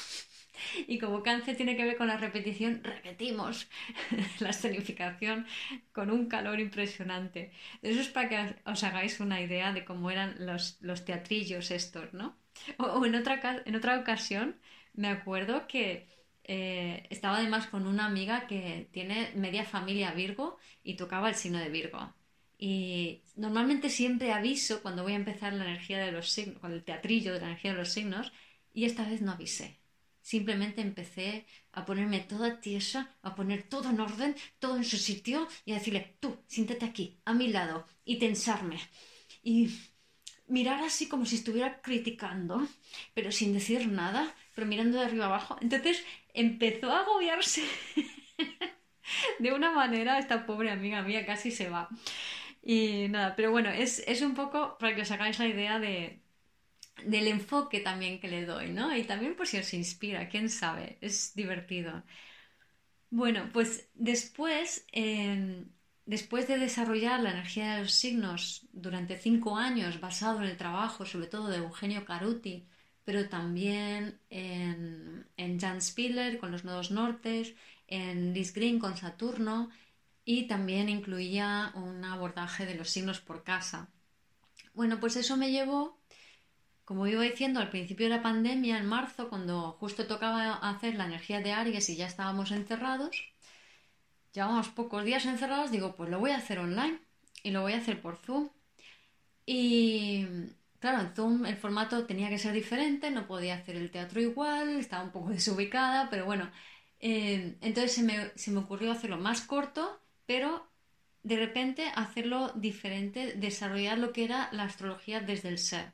Y como cáncer tiene que ver con la repetición, repetimos la escenificación con un calor impresionante. Eso es para que os hagáis una idea de cómo eran los, los teatrillos estos, ¿no? O, en, otra, en otra ocasión me acuerdo que eh, estaba además con una amiga que tiene media familia Virgo y tocaba el signo de Virgo. Y normalmente siempre aviso cuando voy a empezar la energía de los signos, con el teatrillo de la energía de los signos, y esta vez no avisé. Simplemente empecé a ponerme toda tiesa, a poner todo en orden, todo en su sitio y a decirle, tú, siéntate aquí, a mi lado, y tensarme. Y mirar así como si estuviera criticando, pero sin decir nada, pero mirando de arriba abajo. Entonces empezó a agobiarse de una manera, esta pobre amiga mía casi se va. Y nada, pero bueno, es, es un poco para que os hagáis la idea de, del enfoque también que le doy, ¿no? Y también por si os inspira, quién sabe, es divertido. Bueno, pues después, em, después de desarrollar la energía de los signos durante cinco años basado en el trabajo, sobre todo de Eugenio Caruti, pero también en, en Jan Spiller con los nodos nortes, en Liz Green con Saturno y también incluía un abordaje de los signos por casa. Bueno, pues eso me llevó como iba diciendo, al principio de la pandemia, en marzo, cuando justo tocaba hacer la energía de Aries y ya estábamos encerrados, llevamos pocos días encerrados, digo, pues lo voy a hacer online y lo voy a hacer por Zoom. Y claro, en Zoom el formato tenía que ser diferente, no podía hacer el teatro igual, estaba un poco desubicada, pero bueno, eh, entonces se me, se me ocurrió hacerlo más corto, pero de repente hacerlo diferente, desarrollar lo que era la astrología desde el ser,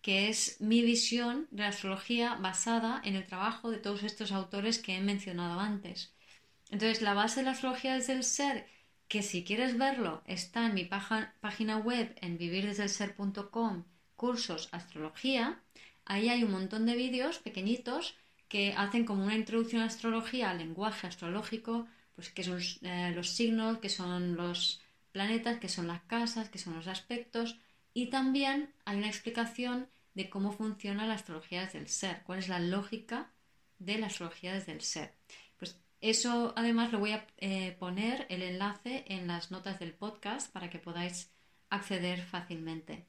que es mi visión de la astrología basada en el trabajo de todos estos autores que he mencionado antes. Entonces, la base de la astrología desde el ser, que si quieres verlo, está en mi página web en vivirdesdelser.com, cursos astrología. Ahí hay un montón de vídeos pequeñitos que hacen como una introducción a astrología, al lenguaje astrológico, pues que son eh, los signos, que son los planetas, que son las casas, que son los aspectos, y también hay una explicación de cómo funciona la astrología desde el ser, cuál es la lógica de la astrología desde el ser. Eso además lo voy a eh, poner el enlace en las notas del podcast para que podáis acceder fácilmente.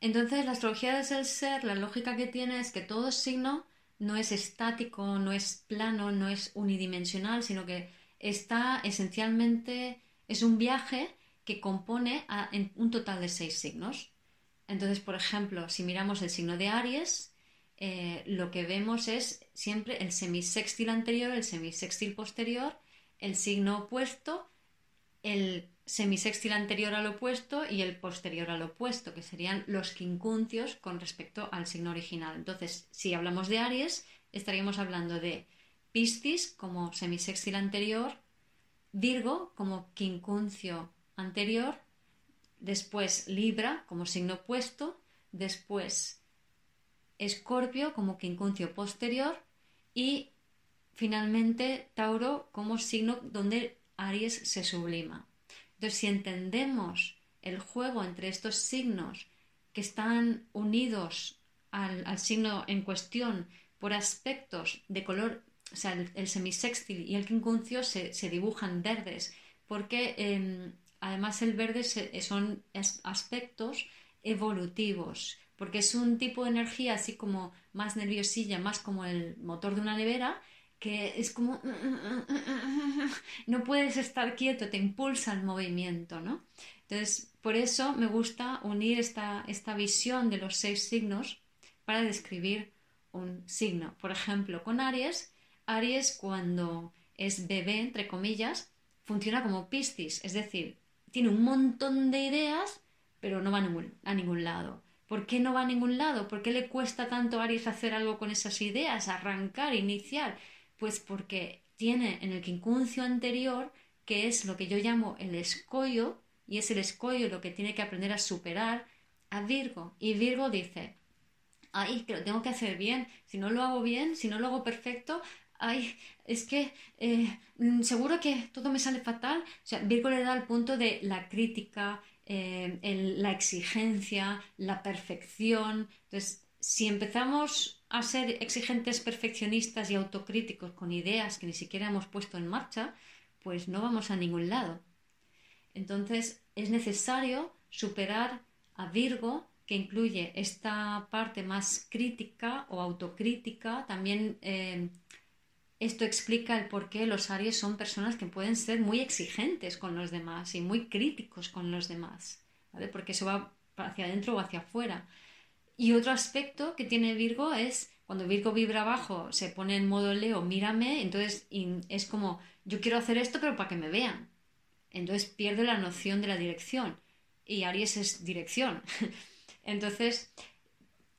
Entonces, la astrología desde el ser, la lógica que tiene es que todo signo no es estático, no es plano, no es unidimensional, sino que está esencialmente, es un viaje que compone un total de seis signos. Entonces, por ejemplo, si miramos el signo de Aries, eh, lo que vemos es siempre el semisextil anterior, el semisextil posterior, el signo opuesto, el semisextil anterior al opuesto y el posterior al opuesto, que serían los quincunциos con respecto al signo original. Entonces, si hablamos de Aries, estaríamos hablando de Piscis como semisextil anterior, Virgo como quincuncio anterior, después Libra como signo opuesto, después Escorpio como quincuncio posterior y finalmente Tauro como signo donde Aries se sublima. Entonces, si entendemos el juego entre estos signos que están unidos al, signo en cuestión por aspectos de color, o sea, el, semisextil y el quincuncio se, dibujan verdes, porque em, además el verde son aspectos evolutivos porque es un tipo de energía así como más nerviosilla, más como el motor de una nevera, que es como no puedes estar quieto, te impulsa el movimiento, ¿no? Entonces, por eso me gusta unir esta, esta visión de los seis signos para describir un signo. Por ejemplo, con Aries, Aries cuando es bebé, entre comillas, funciona como Piscis, es decir, tiene un montón de ideas, pero no va a ningún lado. ¿Por qué no va a ningún lado? ¿Por qué le cuesta tanto a Aries hacer algo con esas ideas, arrancar, iniciar? Pues porque tiene en el quincuncio anterior, que es lo que yo llamo el escollo, y es el escollo lo que tiene que aprender a superar a Virgo. Y Virgo dice, ay, que lo tengo que hacer bien, si no lo hago bien, si no lo hago perfecto, ay, es que eh, mm, seguro que todo me sale fatal. O sea, Virgo le da el punto de la crítica, eh, la exigencia, la perfección. Entonces, si empezamos a ser exigentes, perfeccionistas y autocríticos con ideas que ni siquiera hemos puesto en marcha, pues no vamos a ningún lado. Entonces, es necesario superar a Virgo, que incluye esta parte más crítica o autocrítica, también eh, esto explica el por qué los Aries son personas que pueden ser muy exigentes con los demás y muy críticos con los demás, ¿vale? Porque eso va hacia adentro o hacia afuera. Y otro aspecto que tiene Virgo es cuando Virgo vibra abajo, se pone en modo Leo, mírame, entonces es como yo quiero hacer esto pero para que me vean. Entonces pierde la noción de la dirección y Aries es dirección. entonces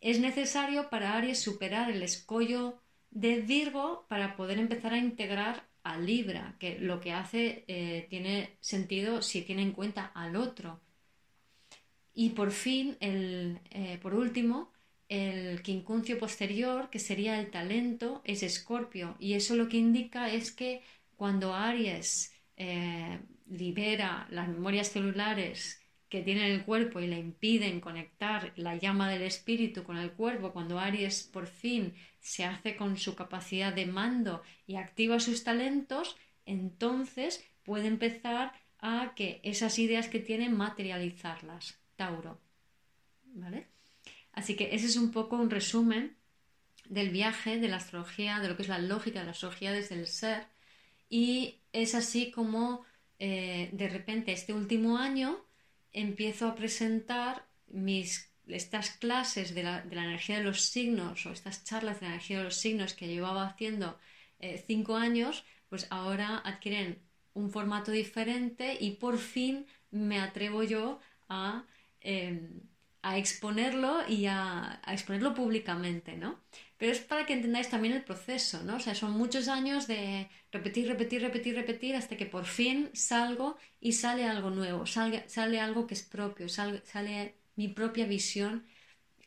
es necesario para Aries superar el escollo de Virgo para poder empezar a integrar a Libra, que lo que hace eh, tiene sentido si tiene en cuenta al otro. Y por fin, el, eh, por último, el quincuncio posterior, que sería el talento, es Escorpio. Y eso lo que indica es que cuando Aries eh, libera las memorias celulares que tiene el cuerpo y le impiden conectar la llama del espíritu con el cuerpo, cuando Aries por fin se hace con su capacidad de mando y activa sus talentos, entonces puede empezar a que esas ideas que tiene materializarlas. Tauro. ¿Vale? Así que ese es un poco un resumen del viaje de la astrología, de lo que es la lógica de la astrología desde el ser. Y es así como eh, de repente este último año empiezo a presentar mis, estas clases de la, de la, energía de los signos o estas charlas de la energía de los signos que llevaba haciendo eh, cinco años, pues ahora adquieren un formato diferente y por fin me atrevo yo a... Eh, a exponerlo y a, exponerlo públicamente, ¿no? Pero es para que entendáis también el proceso, ¿no? O sea, son muchos años de repetir, repetir, repetir, repetir hasta que por fin salgo y sale algo nuevo, sale, sale algo que es propio, sale, sale mi propia visión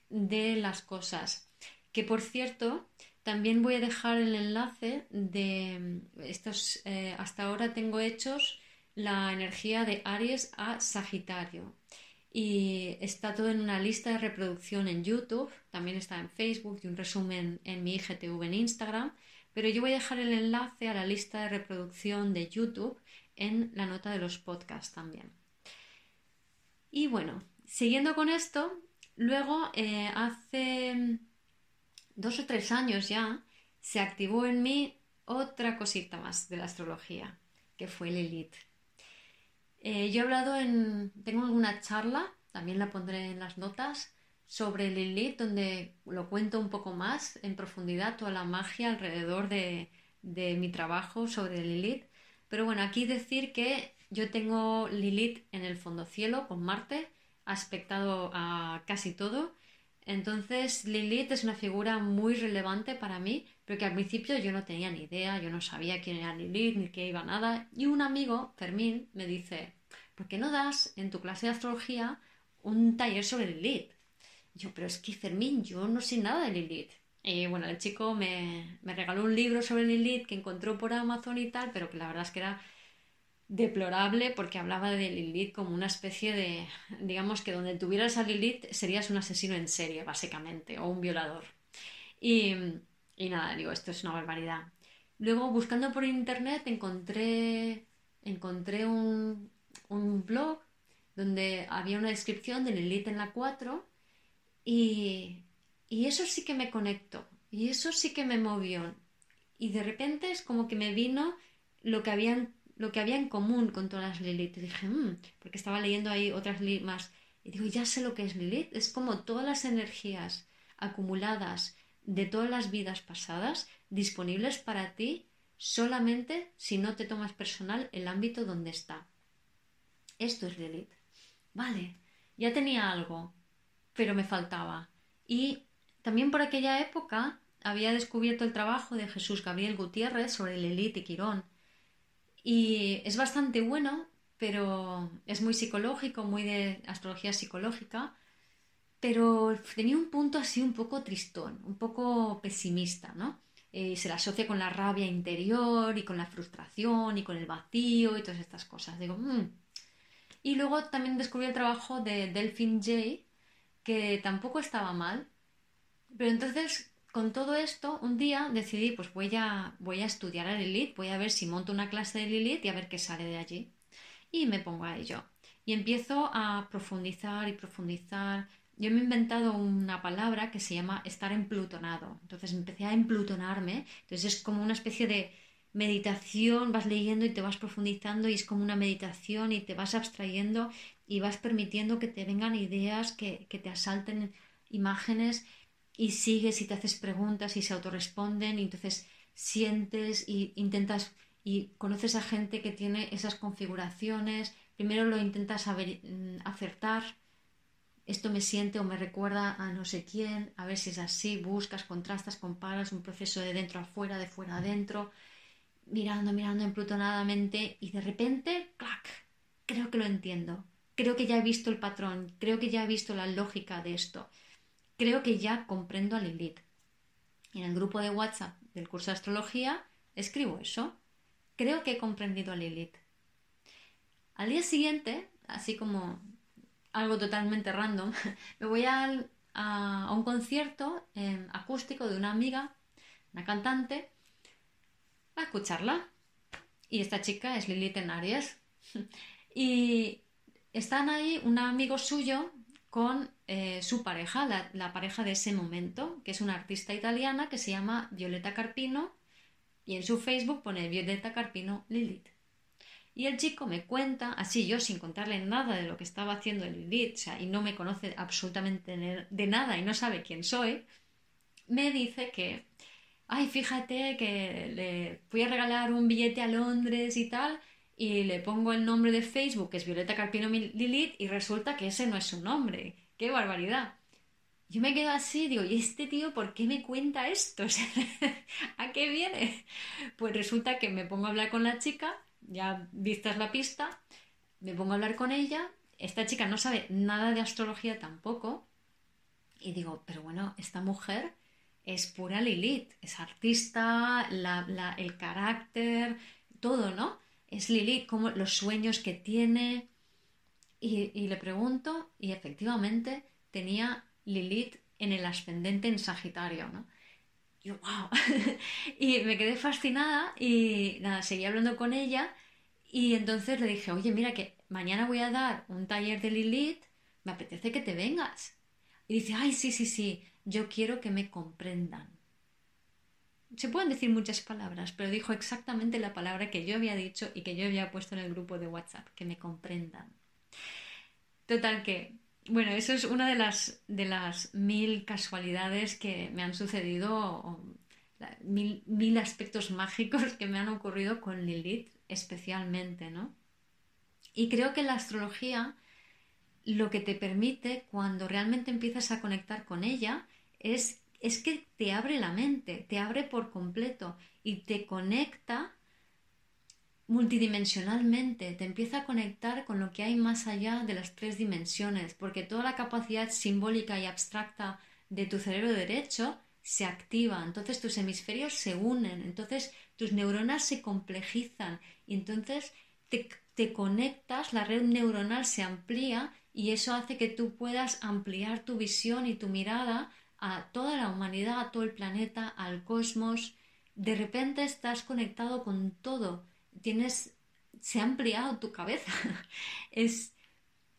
de las cosas. Que por cierto, también voy a dejar el enlace de estos, eh, hasta ahora tengo hechos la energía de Aries a Sagitario y está todo en una lista de reproducción en YouTube, también está en Facebook y un resumen en mi IGTV en Instagram, pero yo voy a dejar el enlace a la lista de reproducción de YouTube en la nota de los podcasts también. Y bueno, siguiendo con esto, luego eh, hace dos o tres años ya se activó en mí otra cosita más de la astrología, que fue Lilith. Eh, yo he hablado en. Tengo alguna charla, también la pondré en las notas, sobre Lilith, donde lo cuento un poco más en profundidad, toda la magia alrededor de, mi trabajo sobre Lilith. Pero bueno, aquí decir que yo tengo Lilith en el fondo cielo con Marte, aspectado a casi todo. Entonces, Lilith es una figura muy relevante para mí, pero que al principio yo no tenía ni idea, yo no sabía quién era Lilith ni qué iba nada. Y un amigo, Fermín, me dice, ¿por qué no das en tu clase de astrología un taller sobre Lilith? yo, pero es que Fermín, yo no sé nada de Lilith. Y bueno, el chico me, regaló un libro sobre Lilith que encontró por Amazon y tal, pero que la verdad es que era deplorable porque hablaba de Lilith como una especie de, digamos que donde tuvieras a Lilith serías un asesino en serie, básicamente, o un violador. Y, y nada, digo, esto es una barbaridad. Luego, buscando por internet, encontré, encontré un, un blog donde había una descripción de Lilith en la 4 y, y eso sí que me conectó y eso sí que me movió. Y de repente es como que me vino lo que había, lo que había en común con todas las Lilith. Y dije, mmm, porque estaba leyendo ahí otras Lilith más. Y digo, ya sé lo que es Lilith, es como todas las energías acumuladas de todas las vidas pasadas disponibles para ti solamente si no te tomas personal el ámbito donde está. Esto es Lilith. Vale, ya tenía algo, pero me faltaba. Y también por aquella época había descubierto el trabajo de Jesús Gabriel Gutiérrez sobre Lilith y Quirón. Y es bastante bueno, pero es muy psicológico, muy de astrología psicológica, pero tenía un punto así un poco tristón, un poco pesimista, ¿no? Eh, se la asocia con la rabia interior y con la frustración y con el vacío y todas estas cosas. Digo, mmm, y luego también descubrí el trabajo de Delphine Jay, que tampoco estaba mal. Pero entonces, con todo esto, un día decidí, pues voy a, voy a estudiar a Lilith, voy a ver si monto una clase de Lilith y a ver qué sale de allí. Y me pongo a ello. Y empiezo a profundizar y profundizar. Yo me he inventado una palabra que se llama estar emplutonado. Entonces empecé a emplutonarme. Entonces es como una especie de meditación, vas leyendo y te vas profundizando y es como una meditación y te vas abstrayendo y vas permitiendo que te vengan ideas, que, te asalten imágenes y sigues y te haces preguntas y se autorresponden y entonces sientes y intentas y conoces a gente que tiene esas configuraciones, primero lo intentas mm, acertar, esto me siente o me recuerda a no sé quién, a ver si es así, buscas, contrastas, comparas, un proceso de dentro a fuera, de fuera a adentro, mirando, mirando emplutonadamente y de repente, ¡clac! Creo que lo entiendo. Creo que ya he visto el patrón, creo que ya he visto la lógica de esto. Creo que ya comprendo a Lilith. En el grupo de WhatsApp del curso de astrología escribo eso. Creo que he comprendido a Lilith. Al día siguiente, así como algo totalmente random, me voy a, a un concierto em, acústico de una amiga, una cantante, a escucharla. Y esta chica es Lilith en Aries. y están ahí un amigo suyo con eh, su pareja, la, la, pareja de ese momento, que es una artista italiana que se llama Violeta Carpino y en su Facebook pone Violeta Carpino Lilith. Y el chico me cuenta, así yo sin contarle nada de lo que estaba haciendo el sea, y no me conoce absolutamente de nada y no sabe quién soy, me dice que, ay, fíjate que le fui a regalar un billete a Londres y tal, y le pongo el nombre de Facebook, que es Violeta Carpino Lilith, y resulta que ese no es su nombre. ¡Qué barbaridad! Yo me quedo así, digo, ¿y este tío por qué me cuenta esto? ¿A qué viene? Pues resulta que me pongo a hablar con la chica, ya vistas la pista, me pongo a hablar con ella, esta chica no sabe nada de astrología tampoco, y digo, pero bueno, esta mujer es pura Lilith, es artista, el carácter, todo, ¿no? es Lilith, como los sueños que tiene. Y, le pregunto, y efectivamente tenía Lilith en el ascendente en Sagitario, ¿no? Y yo, wow. y me quedé fascinada y nada, seguí hablando con ella y entonces le dije, oye, mira que mañana voy a dar un taller de Lilith, me apetece que te vengas. Y dice, ay, sí, sí, sí, yo quiero que me comprendan se pueden decir muchas palabras, pero dijo exactamente la palabra que yo había dicho y que yo había puesto en el grupo de WhatsApp, que me comprendan. Total que, bueno, eso es una de las, de las mil casualidades que me han sucedido, mil, mil aspectos mágicos que me han ocurrido con Lilith especialmente, ¿no? Y creo que la astrología lo que te permite cuando realmente empiezas a conectar con ella es es que te abre la mente, te abre por completo y te conecta multidimensionalmente, te empieza a conectar con lo que hay más allá de las tres dimensiones, porque toda la capacidad simbólica y abstracta de tu cerebro derecho se activa, entonces tus hemisferios se unen, entonces tus neuronas se complejizan y entonces te, te conectas, la red neuronal se amplía y eso hace que tú puedas ampliar tu visión y tu mirada a toda la humanidad, a todo el planeta, al cosmos. De repente estás conectado con todo. Tienes, se ha ampliado tu cabeza. es,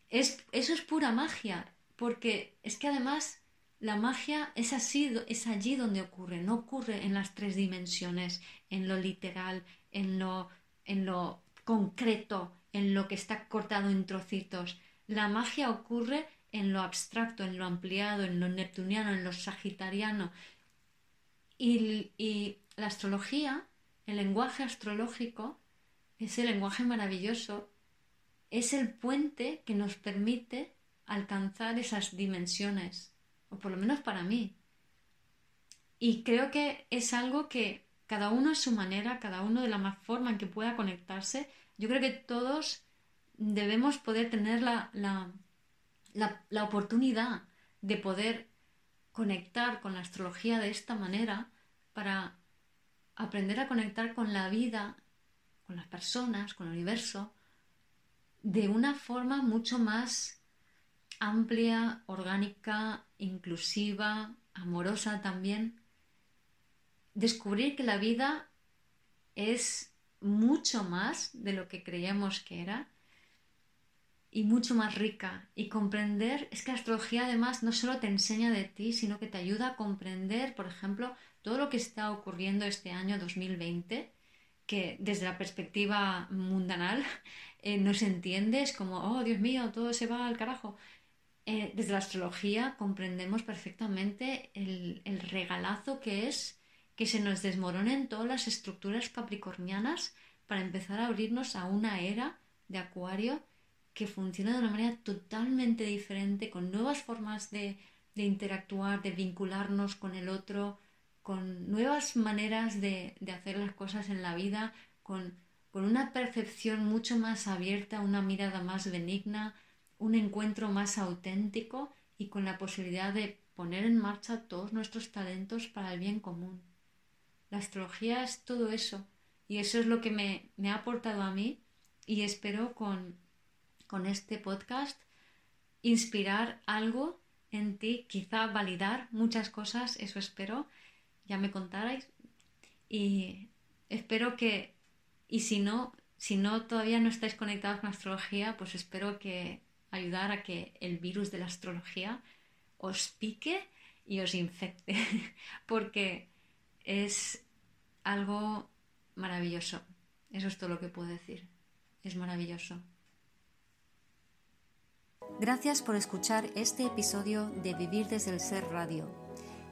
es, eso es pura magia, porque es que además la magia es así, es allí donde ocurre, no ocurre en las tres dimensiones, en lo literal, en lo, en lo concreto, en lo que está cortado en trocitos. La magia ocurre en lo abstracto, en lo ampliado, en lo neptuniano, en lo sagitariano. Y, y la astrología, el lenguaje astrológico, ese lenguaje maravilloso, es el puente que nos permite alcanzar esas dimensiones, o por lo menos para mí. Y creo que es algo que cada uno a su manera, cada uno de la más forma en que pueda conectarse, yo creo que todos debemos poder tener la, la la, oportunidad de poder conectar con la astrología de esta manera para aprender a conectar con la vida, con las personas, con el universo, de una forma mucho más amplia, orgánica, inclusiva, amorosa también. Descubrir que la vida es mucho más de lo que creíamos que era y mucho más rica. Y comprender, es que la astrología además no solo te enseña de ti, sino que te ayuda a comprender, por ejemplo, todo lo que está ocurriendo este año 2020, que desde la perspectiva mundanal eh, no se entiende, es como, oh Dios mío, todo se va al carajo. Eh, desde la astrología comprendemos perfectamente el, el regalazo que es que se nos desmoronen todas las estructuras capricornianas para empezar a abrirnos a una era de acuario que funciona de una manera totalmente diferente, con nuevas formas de, interactuar, de vincularnos con el otro, con nuevas maneras de, hacer las cosas en la vida, con, una percepción mucho más abierta, una mirada más benigna, un encuentro más auténtico y con la posibilidad de poner en marcha todos nuestros talentos para el bien común. La astrología es todo eso y eso es lo que me, me ha aportado a mí y espero con, con este podcast inspirar algo en ti, quizá validar muchas cosas, eso espero, ya me contarais. Y espero que, y si no, si no todavía no estáis conectados con astrología, pues espero que, ayudar a que el virus de la astrología os pique y os infecte, porque es algo maravilloso. Eso es todo lo que puedo decir. Es maravilloso. Gracias por escuchar este episodio de Vivir desde el Ser Radio.